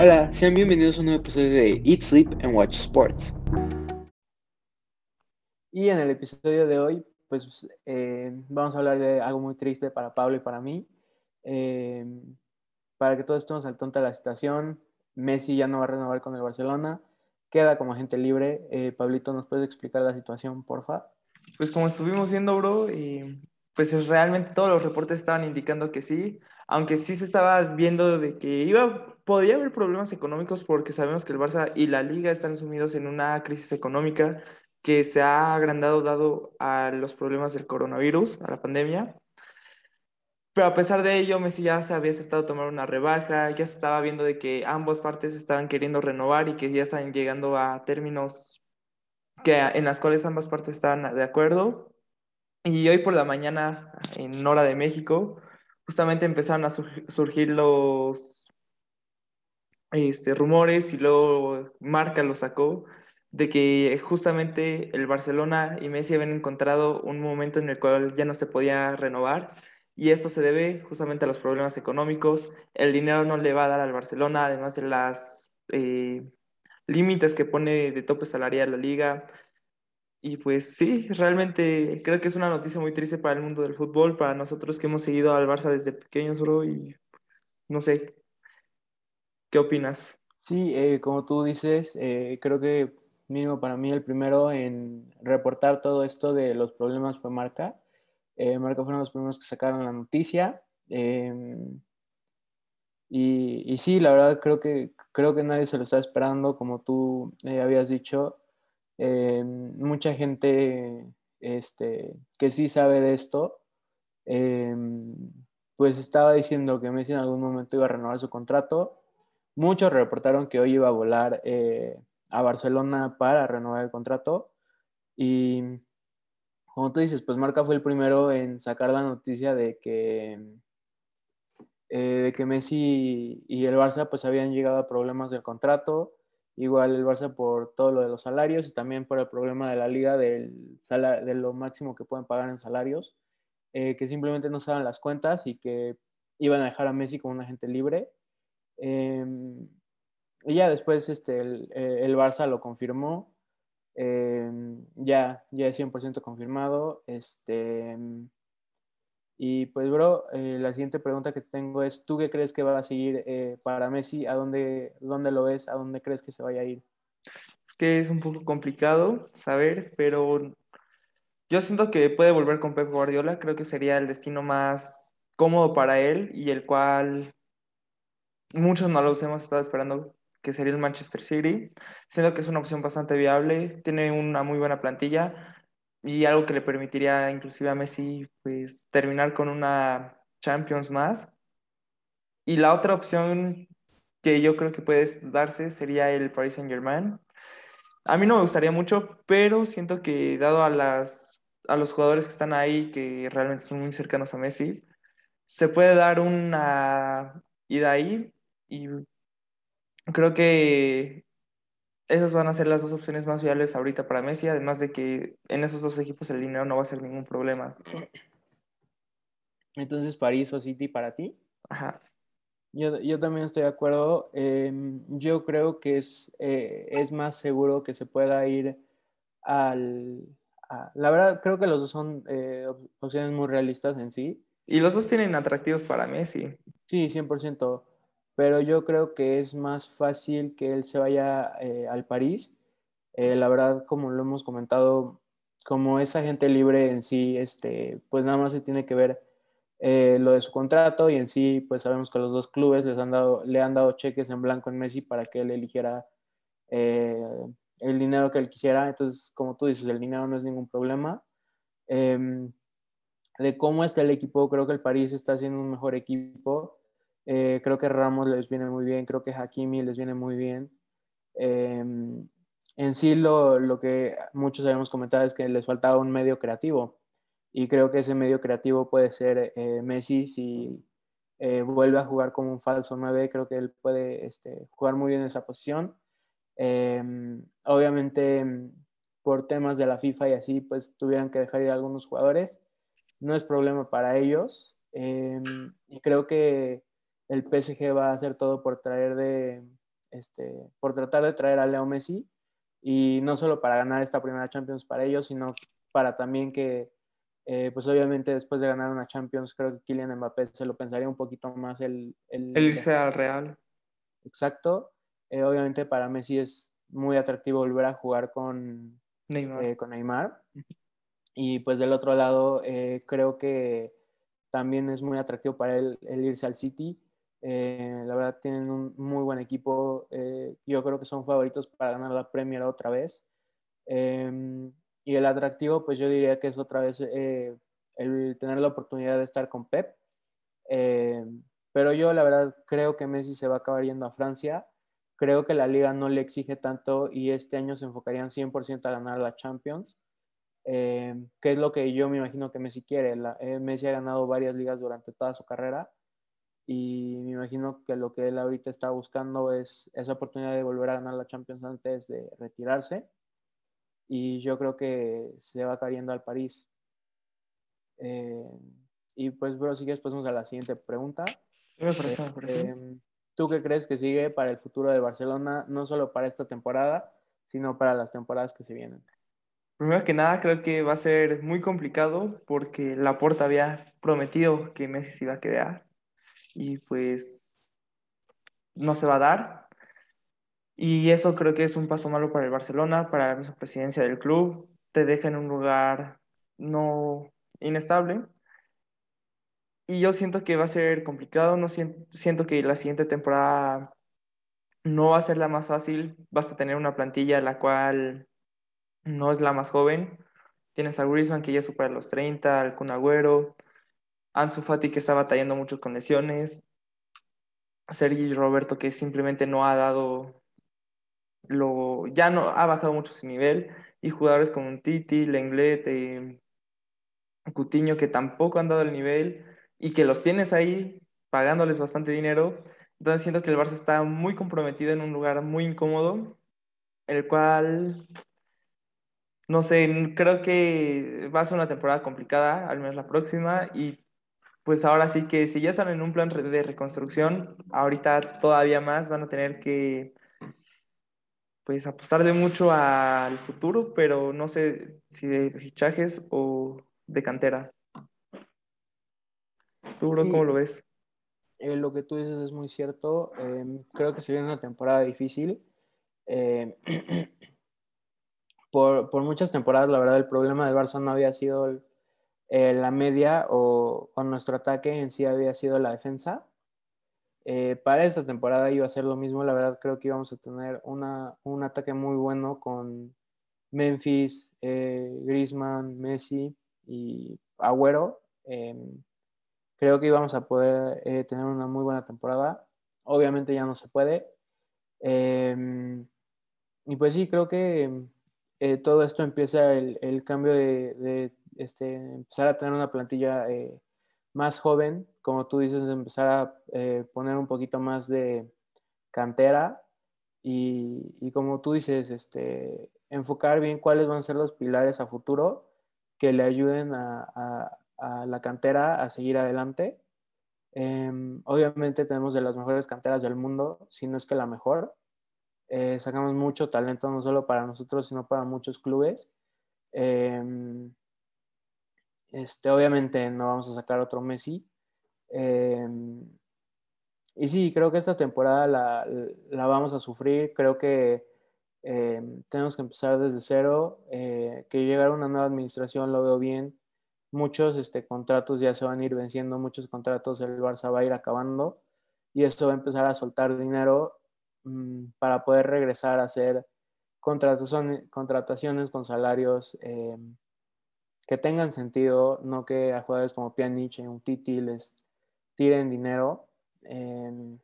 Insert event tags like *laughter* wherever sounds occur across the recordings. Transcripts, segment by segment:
Hola, sean bienvenidos a un nuevo episodio de Eat, Sleep and Watch Sports. Y en el episodio de hoy, pues eh, vamos a hablar de algo muy triste para Pablo y para mí. Eh, para que todos estemos al tonto de la situación, Messi ya no va a renovar con el Barcelona, queda como agente libre. Eh, Pablito, ¿nos puedes explicar la situación, porfa? Pues como estuvimos viendo, bro, pues realmente todos los reportes estaban indicando que sí, aunque sí se estaba viendo de que iba, podía haber problemas económicos porque sabemos que el Barça y la Liga están sumidos en una crisis económica que se ha agrandado dado a los problemas del coronavirus, a la pandemia. Pero a pesar de ello, Messi ya se había aceptado tomar una rebaja, ya se estaba viendo de que ambas partes estaban queriendo renovar y que ya están llegando a términos que, en las cuales ambas partes estaban de acuerdo. Y hoy por la mañana, en hora de México, justamente empezaron a surgir los este, rumores y luego Marca lo sacó de que justamente el Barcelona y Messi habían encontrado un momento en el cual ya no se podía renovar y esto se debe justamente a los problemas económicos. El dinero no le va a dar al Barcelona, además de las eh, límites que pone de tope salarial la liga. Y pues sí, realmente creo que es una noticia muy triste para el mundo del fútbol, para nosotros que hemos seguido al Barça desde pequeños, bro, y no sé, ¿qué opinas? Sí, eh, como tú dices, eh, creo que mínimo para mí el primero en reportar todo esto de los problemas fue Marca. Eh, Marca fueron los primeros que sacaron la noticia. Em, y, y, sí, la verdad creo que, creo que nadie se lo está esperando, como tú eh, habías dicho. Em, mucha gente este, que sí sabe de esto, em, pues estaba diciendo que Messi en algún momento iba a renovar su contrato. Muchos reportaron que hoy iba a volar eh, a Barcelona para renovar el contrato. Y como tú dices, pues Marca fue el primero en sacar la noticia de que, eh, de que Messi y el Barça pues habían llegado a problemas del contrato. Igual el Barça por todo lo de los salarios y también por el problema de la liga del de lo máximo que pueden pagar en salarios, eh, que simplemente no saben las cuentas y que iban a dejar a Messi como un agente libre. Em, y ya después este, el, eh, Barça lo confirmó. Eh, ya, ya es 100% confirmado. Este, y pues, bro, eh, la siguiente pregunta que tengo es, ¿tú qué crees que va a seguir eh, para Messi? ¿A dónde, dónde lo ves? ¿A dónde crees que se vaya a ir? Que es un poco complicado saber, pero yo siento que puede volver con Pep Guardiola. Creo que sería el destino más cómodo para él y el cual muchos no lo hemos estado esperando que sería el Manchester City. Siento que es una opción bastante viable, tiene una muy buena plantilla y algo que le permitiría inclusive a Messi pues terminar con una Champions más. Y la otra opción que yo creo que puede darse sería el Paris Saint-Germain. A mí no me gustaría mucho, pero siento que dado a, las, a los jugadores que están ahí, que realmente son muy cercanos a Messi, se puede dar una ida ahí y creo que esas van a ser las dos opciones más viables ahorita para Messi, además de que en esos dos equipos el dinero no va a ser ningún problema. Entonces, París o City para ti. Ajá. Yo, yo también estoy de acuerdo. Em, yo creo que es, eh, es más seguro que se pueda ir al... la verdad, creo que los dos son eh, opciones muy realistas en sí. Y los dos tienen atractivos para Messi. Sí, 100% pero yo creo que es más fácil que él se vaya eh, al París. Eh, la verdad, como lo hemos comentado, como es agente libre en sí, este, pues nada más se tiene que ver eh, lo de su contrato y en sí, pues sabemos que los dos clubes les han dado, le han dado cheques en blanco en Messi para que él eligiera el dinero que él quisiera. Entonces, como tú dices, el dinero no es ningún problema. Em, de cómo está el equipo, creo que el París está haciendo un mejor equipo. Eh, creo que Ramos les viene muy bien, creo que Hakimi les viene muy bien. Em, en sí lo, lo, que muchos habíamos comentado es que les faltaba un medio creativo y creo que ese medio creativo puede ser eh, Messi si eh, vuelve a jugar como un falso 9, creo que él puede este, jugar muy bien en esa posición. Em, obviamente por temas de la FIFA y así pues tuvieran que dejar ir a algunos jugadores, no es problema para ellos em, y creo que el PSG va a hacer todo por traer de, este, por tratar de traer a Leo Messi y no solo para ganar esta primera Champions para ellos, sino para también que, eh, pues obviamente después de ganar una Champions, creo que Kylian Mbappé se lo pensaría un poquito más el... El, irse al Real. Exacto. Eh, obviamente para Messi es muy atractivo volver a jugar con Neymar. Eh, con Neymar. Y pues del otro lado, creo que también es muy atractivo para él el irse al City eh, la verdad tienen un muy buen equipo. Eh, yo creo que son favoritos para ganar la Premier otra vez. Em, y el atractivo, pues yo diría que es otra vez eh, el tener la oportunidad de estar con Pep. Em, pero yo la verdad creo que Messi se va a acabar yendo a Francia. Creo que la liga no le exige tanto y este año se enfocarían 100% a ganar la Champions. Em, que es lo que yo me imagino que Messi quiere. Messi ha ganado varias ligas durante toda su carrera y me imagino que lo que él ahorita está buscando es esa oportunidad de volver a ganar la Champions antes de retirarse y yo creo que se va cayendo al París. Eh, y pues, bro, si quieres, pasamos a la siguiente pregunta. Eh, ¿Tú qué crees que sigue para el futuro de Barcelona, no solo para esta temporada, sino para las temporadas que se vienen? Primero que nada, creo que va a ser muy complicado porque Laporta había prometido que Messi se iba a quedar y pues no se va a dar. Y eso creo que es un paso malo para el Barcelona, para la misma presidencia del club. Te deja en un lugar no inestable. Y yo siento que va a ser complicado, no siento, siento que la siguiente temporada no va a ser la más fácil. Vas a tener una plantilla la cual no es la más joven. Tienes a Griezmann que ya supera los 30, al Kun Agüero, Ansu Fati que está batallando mucho con lesiones, Sergi Roberto que simplemente no ha dado lo, ya no ha bajado mucho su nivel, y jugadores como Titi, Lenglet, eh, Cutiño que tampoco han dado el nivel y que los tienes ahí pagándoles bastante dinero. Entonces siento que el Barça está muy comprometido en un lugar muy incómodo, el cual no sé, creo que va a ser una temporada complicada, al menos la próxima, y pues ahora sí que si ya están en un plan de reconstrucción, ahorita todavía más van a tener que pues apostar de mucho al futuro, pero no sé si de fichajes o de cantera. ¿Tú, bro, cómo lo ves? Eh, lo que tú dices es muy cierto. Em, creo que se viene una temporada difícil. Em, *clears throat* por, por, muchas temporadas, la verdad, el problema del Barça no había sido el, eh, la media o, nuestro ataque en sí había sido la defensa. Eh, para esta temporada iba a ser lo mismo, la verdad creo que íbamos a tener una, un ataque muy bueno con Memphis, eh, Griezmann, Messi y Agüero. Em, creo que íbamos a poder tener una muy buena temporada. Obviamente ya no se puede. Y pues sí, creo que todo esto empieza el, el cambio de este, empezar a tener una plantilla eh, más joven, como tú dices, empezar a eh, poner un poquito más de cantera y, como tú dices, este, enfocar bien cuáles van a ser los pilares a futuro que le ayuden a, la cantera a seguir adelante. Em, obviamente tenemos de las mejores canteras del mundo, si no es que la mejor. Eh, sacamos mucho talento, no solo para nosotros, sino para muchos clubes. Em, este, obviamente no vamos a sacar otro Messi. Em, y sí, creo que esta temporada la, vamos a sufrir. Creo que em, tenemos que empezar desde cero. Eh, que llegar una nueva administración lo veo bien. Muchos este, contratos ya se van a ir venciendo, muchos contratos el Barça va a ir acabando y esto va a empezar a soltar dinero mm, para poder regresar a hacer contrataciones, contrataciones con salarios que tengan sentido, no que a jugadores como Pjanic un Titi les tiren dinero. Em,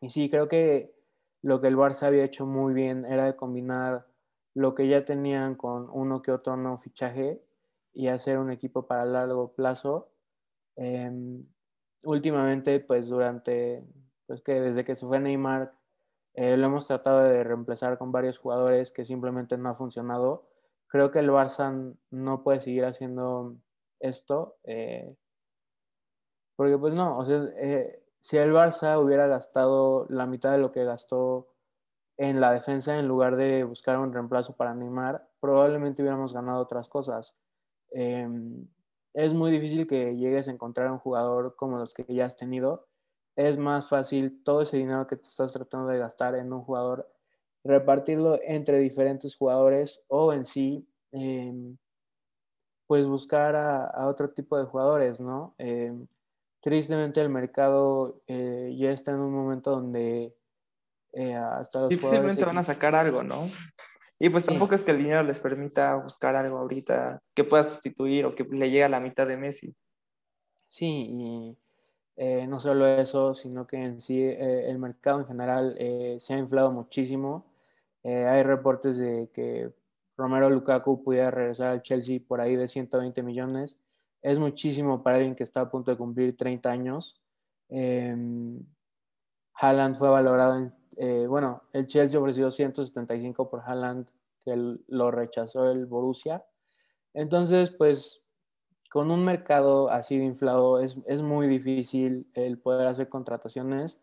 y sí, creo que lo que el Barça había hecho muy bien era de combinar lo que ya tenían con uno que otro no fichaje y hacer un equipo para largo plazo. Em, últimamente, pues durante, pues que desde que se fue Neymar, eh, lo hemos tratado de reemplazar con varios jugadores que simplemente no ha funcionado creo que el Barça no puede seguir haciendo esto. Eh, porque pues no, o sea, eh, si el Barça hubiera gastado la mitad de lo que gastó en la defensa en lugar de buscar un reemplazo para Neymar, probablemente hubiéramos ganado otras cosas. Em, es muy difícil que llegues a encontrar un jugador como los que ya has tenido. Es más fácil todo ese dinero que te estás tratando de gastar en un jugador, repartirlo entre diferentes jugadores o en sí, em, pues buscar a, otro tipo de jugadores, ¿no? Em, tristemente el mercado eh, ya está en un momento donde eh, hasta los Difícilmente van a sacar algo, ¿no? Y pues tampoco es que el dinero les permita buscar algo ahorita que pueda sustituir o que le llegue a la mitad de Messi. Sí, y eh, no solo eso, sino que en sí eh, el mercado en general eh, se ha inflado muchísimo. Hay reportes de que Romero Lukaku pudiera regresar al Chelsea por ahí de 120 millones. Es muchísimo para alguien que está a punto de cumplir 30 años. Em, Haaland fue valorado en eh, bueno, el Chelsea ofreció 175 por Haaland, que lo rechazó el Borussia. Entonces, pues, con un mercado así de inflado es, muy difícil el poder hacer contrataciones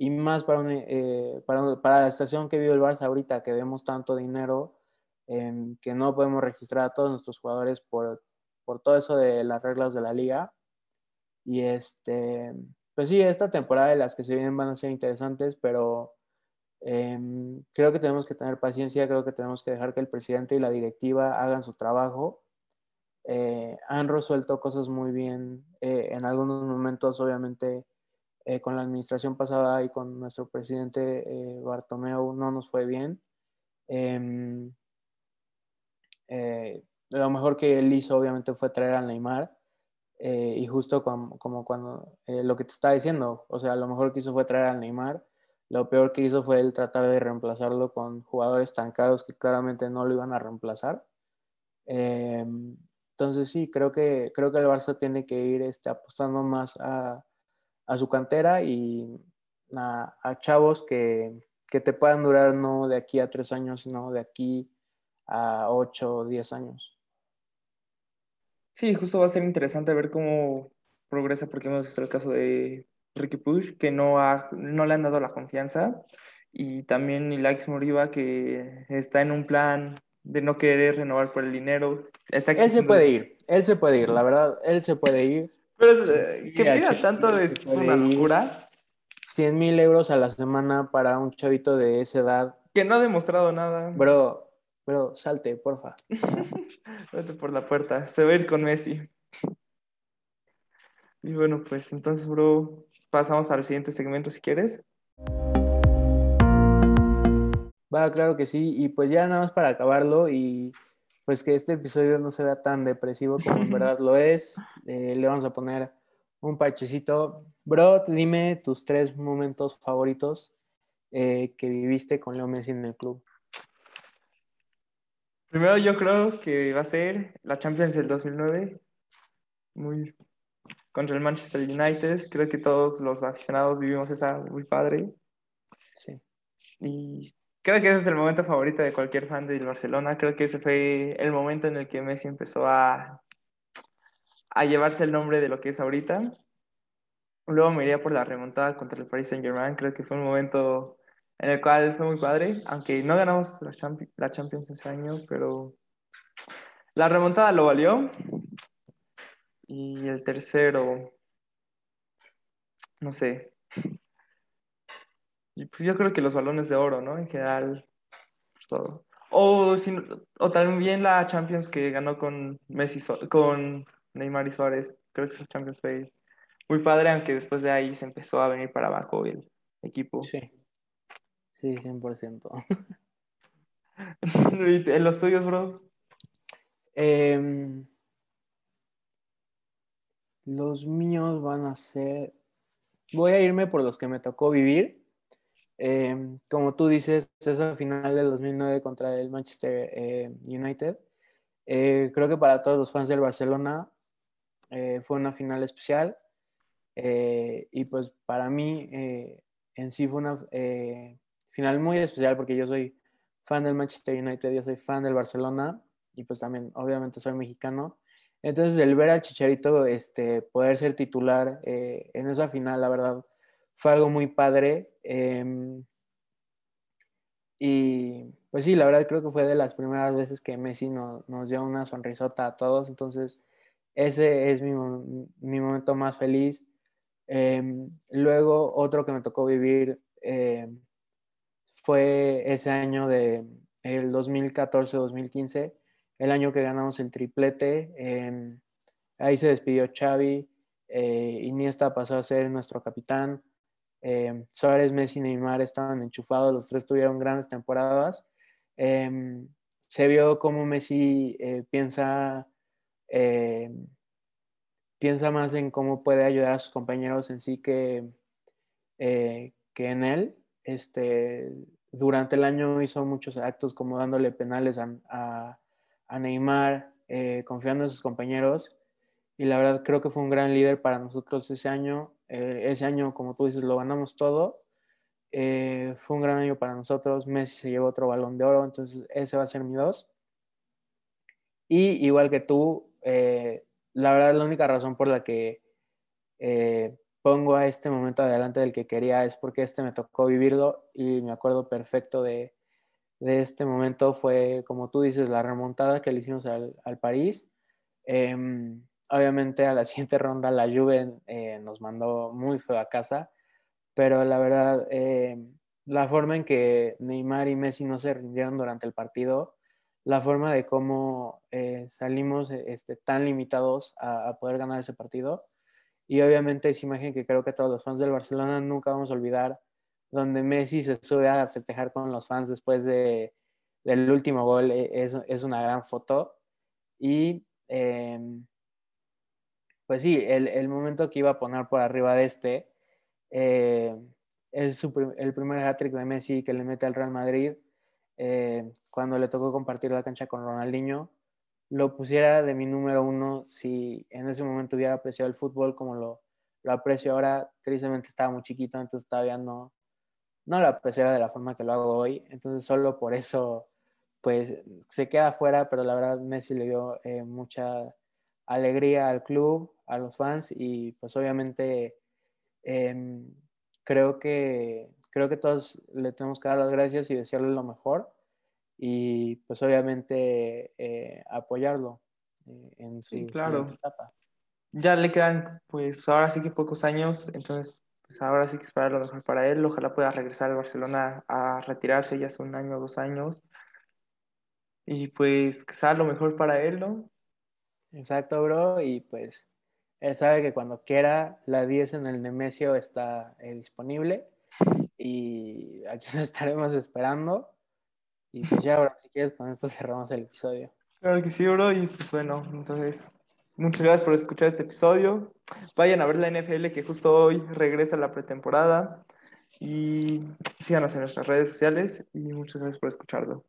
y más para, eh, para, para, la estación que vive el Barça ahorita, que vemos tanto dinero, em, que no podemos registrar a todos nuestros jugadores por, por todo eso de las reglas de la liga. Y este, pues sí, esta temporada de las que se vienen van a ser interesantes, pero Em, creo que tenemos que tener paciencia, creo que tenemos que dejar que el presidente y la directiva hagan su trabajo. Eh, han resuelto cosas muy bien eh, en algunos momentos, obviamente, eh, con la administración pasada y con nuestro presidente Bartomeu no nos fue bien. Em, lo mejor que él hizo, obviamente, fue traer al Neymar. y justo como, cuando lo que te estaba diciendo, o sea, lo mejor que hizo fue traer al Neymar lo peor que hizo fue el tratar de reemplazarlo con jugadores tan caros que claramente no lo iban a reemplazar. Eh, entonces sí, creo que, creo que el Barça tiene que ir este, apostando más a, su cantera y a, chavos que, te puedan durar no de aquí a tres años, sino de aquí a ocho o diez años. Sí, justo va a ser interesante ver cómo progresa, porque hemos visto el caso de Ricky Push, que no, ha, no le han dado la confianza, y también Ilax Moriba, que está en un plan de no querer renovar por el dinero. él se puede ir, él se puede ir, la verdad, él se puede ir. Pero eh, que pida tanto es una locura. 100 mil euros a la semana para un chavito de esa edad. Que no ha demostrado nada. Bro, bro, salte, porfa. *laughs* Vete por la puerta, se va a ir con Messi. Y bueno, pues entonces, bro, pasamos al siguiente segmento si quieres. Va, claro que sí. Y pues ya nada más para acabarlo y pues que este episodio no se vea tan depresivo como en *laughs* verdad lo es. Eh, le vamos a poner un parchecito. Bro, dime tus tres momentos favoritos eh, que viviste con Leo Messi en el club. Primero yo creo que va a ser la Champions del 2009. Muy, contra el Manchester United. Creo que todos los aficionados vivimos esa muy padre. Sí. Y creo que ese es el momento favorito de cualquier fan del Barcelona. Creo que ese fue el momento en el que Messi empezó a, a llevarse el nombre de lo que es ahorita. Luego me iría por la remontada contra el Paris Saint Germain. Creo que fue un momento en el cual fue muy padre, aunque no ganamos la, Champions ese año, pero la remontada lo valió. Y el tercero, no sé. Pues yo creo que los balones de oro, ¿no? En general, todo. O, o también la Champions que ganó con Messi, con Neymar y Suárez. Creo que esa Champions fue muy padre, aunque después de ahí se empezó a venir para abajo el equipo. Sí. Sí, 100%. *laughs* ¿En los tuyos, bro? Eh, los míos van a ser. Voy a irme por los que me tocó vivir. Em, como tú dices, esa final del 2009 contra el Manchester eh, United. Eh, creo que para todos los fans del Barcelona eh, fue una final especial. y pues para mí en sí fue una final muy especial porque yo soy fan del Manchester United, yo soy fan del Barcelona y pues también obviamente soy mexicano. Entonces, el ver a Chicharito este, poder ser titular eh, en esa final, la verdad, fue algo muy padre. Em, y pues sí, la verdad creo que fue de las primeras veces que Messi nos dio una sonrisota a todos. Entonces, ese es mi, mi momento más feliz. Em, luego, otro que me tocó vivir em, fue ese año de el 2014-2015, el año que ganamos el triplete. ahí se despidió Xavi, eh, Iniesta pasó a ser nuestro capitán. Eh, Suárez, Messi y Neymar estaban enchufados, los tres tuvieron grandes temporadas. Em, se vio cómo Messi eh, piensa, em, piensa más en cómo puede ayudar a sus compañeros en sí que, eh, que en él. Este, durante el año hizo muchos actos como dándole penales a, a Neymar, confiando en sus compañeros. Y la verdad creo que fue un gran líder para nosotros ese año. Eh, ese año, como tú dices, lo ganamos todo. Eh, fue un gran año para nosotros. Messi se llevó otro balón de oro, entonces ese va a ser mi dos. Y igual que tú, eh, la verdad la única razón por la que pongo a este momento adelante del que quería es porque este me tocó vivirlo y me acuerdo perfecto de, de este momento. Fue, como tú dices, la remontada que le hicimos al, al París. Em, obviamente a la *laughs* siguiente ronda la Juve eh, nos mandó muy feo a casa, pero la verdad, eh, la forma en que Neymar y Messi no se rindieron durante el partido, la forma de cómo eh, salimos este, tan limitados a, poder ganar ese partido, y obviamente esa imagen que creo que todos los fans del Barcelona nunca vamos a olvidar, donde Messi se sube a festejar con los fans después de, del último gol, es, es una gran foto. Y pues sí, el, momento que iba a poner por arriba de este eh, es el primer hat-trick de Messi que le mete al Real Madrid eh, cuando le tocó compartir la cancha con Ronaldinho. Lo pusiera de mi número uno si en ese momento hubiera apreciado el fútbol como lo, lo aprecio ahora. Tristemente estaba muy chiquito, entonces todavía no, no lo apreciaba de la forma que lo hago hoy. Entonces solo por eso pues se queda fuera, pero la verdad Messi le dio eh, mucha alegría al club, a los fans y pues obviamente em, creo, que, creo que todos le tenemos que dar las gracias y desearle lo mejor y pues obviamente eh, apoyarlo eh, en su, etapa. Ya le quedan pues ahora sí que pocos años, entonces pues ahora sí que esperar lo mejor para él, ojalá pueda regresar a Barcelona a retirarse ya hace un año o dos años y pues que sea lo mejor para él, ¿no? Exacto, bro. Y pues él sabe que cuando quiera, la 10 en el Nemesio está eh, disponible. Y aquí lo *laughs* estaremos esperando. Y pues ya, bro, si quieres, con esto cerramos el episodio. Claro que sí, bro. Y pues bueno, entonces, muchas gracias por escuchar este episodio. Vayan a ver la NFL que justo hoy regresa la pretemporada. Y síganos en nuestras redes sociales. Y muchas gracias por escucharlo.